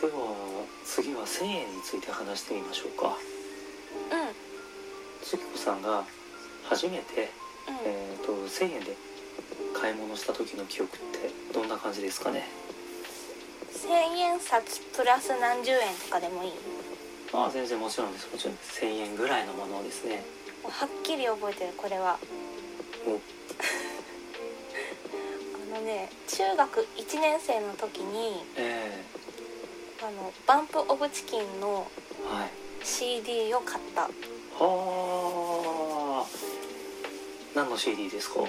では次は1000円について話してみましょうか。うん。月子さんが初めて、うん。えー、と1000円で買い物した時の記憶ってどんな感じですかね？千円札プラス何十円とかでもいい。ああ全然もちろんです。もちろんです。1000円ぐらいのものですね。はっきり覚えてるこれは。お。あのね中学1年生の時にえあのバンプ・オブ・チキンの CD を買った。はあ。何の CD ですか？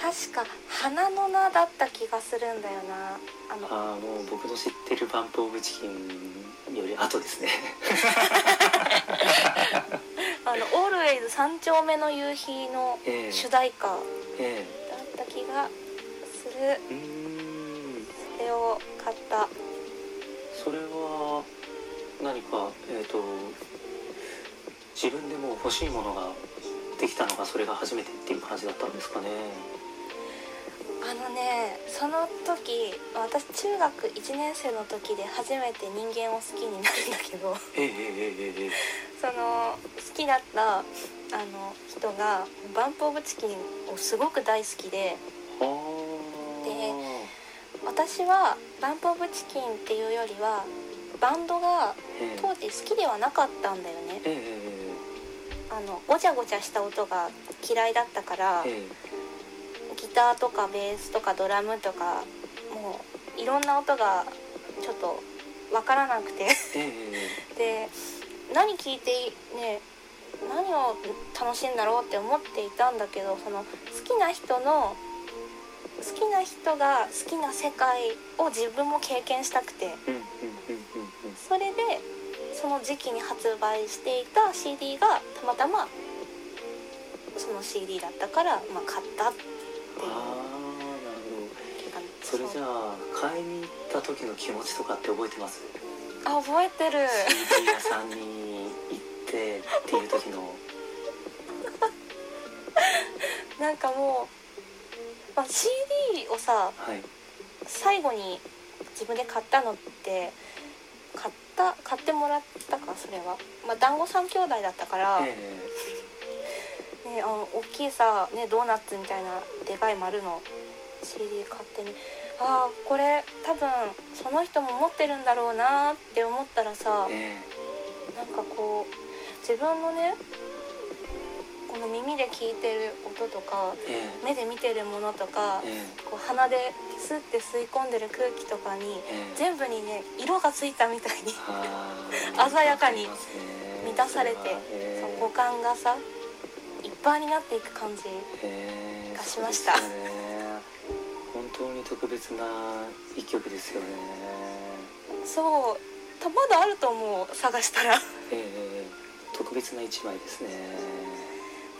確か花の名だった気がするんだよな。あのああもう僕の知ってるバンプ・オブ・チキンより後ですね。あの「オールウェイズ三丁目の夕日」のええ。主題歌だっえた気がする。えうーんそれを買ったそれは何かえっ、と自分でもう欲しいものができたのがそれが初めてっていう感じだったんですかね。あのねその時私中学1年生の時で初めて人間を好きになるんだけど。えええええええその好きだったあの人がバンプ・オブ・チキンをすごく大好きで。えは私はバンプ・オブ・チキンっていうよりはバンドが当時好きではなかったんだよね。ええあのごちゃごちゃした音が嫌いだったからええ。ギターとかベースとかドラムとかもういろんな音がちょっとわからなくて。で何聴いてね何を楽しいんだろうって思っていたんだけどその好きな人の好きな人が好きな世界を自分も経験したくて。それでその時期に発売していた CD がたまたまその CD だったから、まあ、買ったっていうそれじゃあ買いに行った時の気持ちとかって覚えてます？あ覚えてる。CD 屋さんに行ってっていう時の。なんかもう、まあ、CD をさはい。最後に自分で買ったのって買った買ってもらったかそれは、まあ、団子三兄弟だったから、ね、え。あの大きいさ、ね、ドーナツみたいなでかい丸の CD 買ってねああこれ多分その人も持ってるんだろうなって思ったらさええ。なんかこう自分のねこの耳で聞いてる音とかええ。目で見てるものとかえこう鼻でスッて吸い込んでる空気とかにええ。全部にね色がついたみたいにあ 鮮やかに満たされてそれはええ。そう五感がさいっぱいになっていく感じええ。がしました。本当に特別な一曲ですよね。そうたまだあると思う探したら。ええ。特別な一枚ですね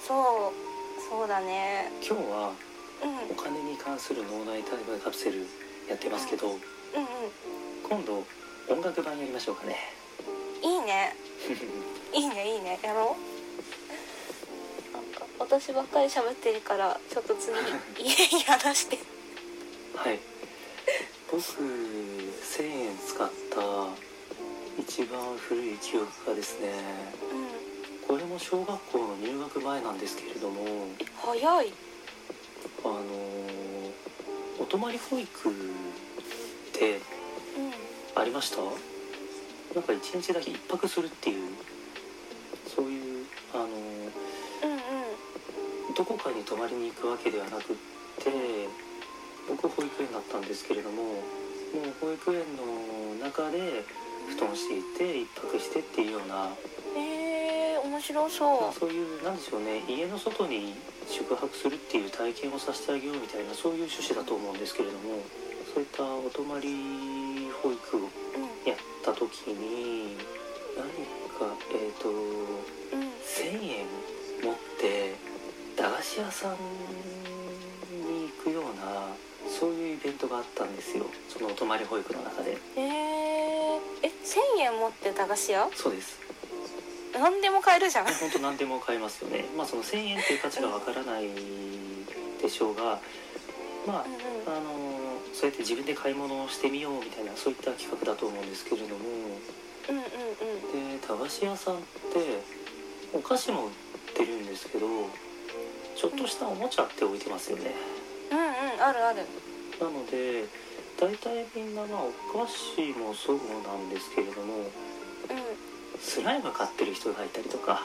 そうそうだね。今日はうん。お金に関する脳内タイムカプセルやってますけどうんう今度音楽版やりましょうかね。んいいね。いいねいいね。やろう。なんか私ばっかり喋ってるからちょっと次 家に話して。はい。僕1000円使った一番古い記憶がですねうんこれも小学校の入学前なんですけれども早い。あのお泊まり保育ってうんありました？なんか一日だけ一泊するっていうそういうあのうんうん。どこかに泊まりに行くわけではなくって僕保育園だったんですけれどももう保育園の中で布団していて一泊してっていうような、えー、面白まあそそういうなんでしょうね。家の外に宿泊するっていう体験をさせてあげようみたいなそういう趣旨だと思うんですけれどもそういったお泊まり保育をううん。やった時に何かえっ、とうん1,000円持って駄菓子屋さんに行くようなそういうイベントがあったんですよ。そのお泊まり保育の中で。えー、え1000円持って駄菓子屋？そうです何でも買えるじゃん。本当何でも買えますよね。まあその1,000円っていう価値がわからないでしょうがまあうんうん。あのそうやって自分で買い物をしてみようみたいなそういった企画だと思うんですけれども。うんうんうん。で駄菓子屋さんってお菓子も売ってるんですけどちょっとしたおもちゃって置いてますよね。うんうんあるある。なので大体みんなまあお菓子もそうなんですけれどもうんスライム買ってる人がいたりとか、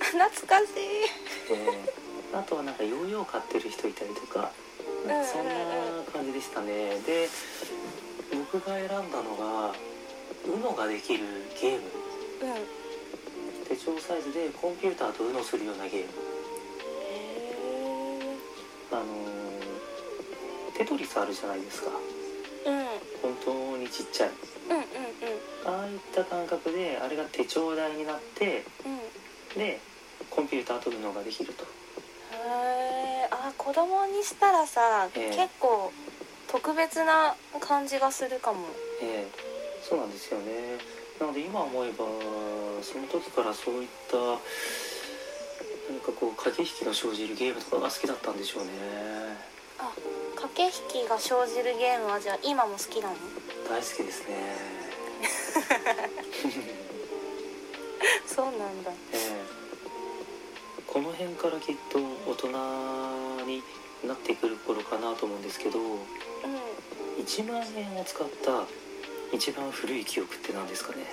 懐かしい。えーあとはなんかヨーヨー買ってる人いたりとか。そんな感じでしたね。で僕が選んだのが UNO ができるゲーム。うん。へ手帳サイズでコンピューターと UNO するようなゲーム。えあのーテトリスあるじゃないですか。うんうん。本当にちっちゃい。うんうんああいった感覚であれが手帳台になってうん。でコンピューターと UNO ができると。へえあ子供にしたらさ、ええ。結構特別な感じがするかも。ええ。そうなんですよね。なので今思えばその時からそういった何かこう駆け引きの生じるゲームとかが好きだったんでしょうね。あ駆け引きが生じるゲームはじゃあ今も好きなの？大好きですね そうなんだ。ええ。この辺からきっと大人になってくる頃かなと思うんですけどうん。1万円を使った一番古い記憶って何ですかね？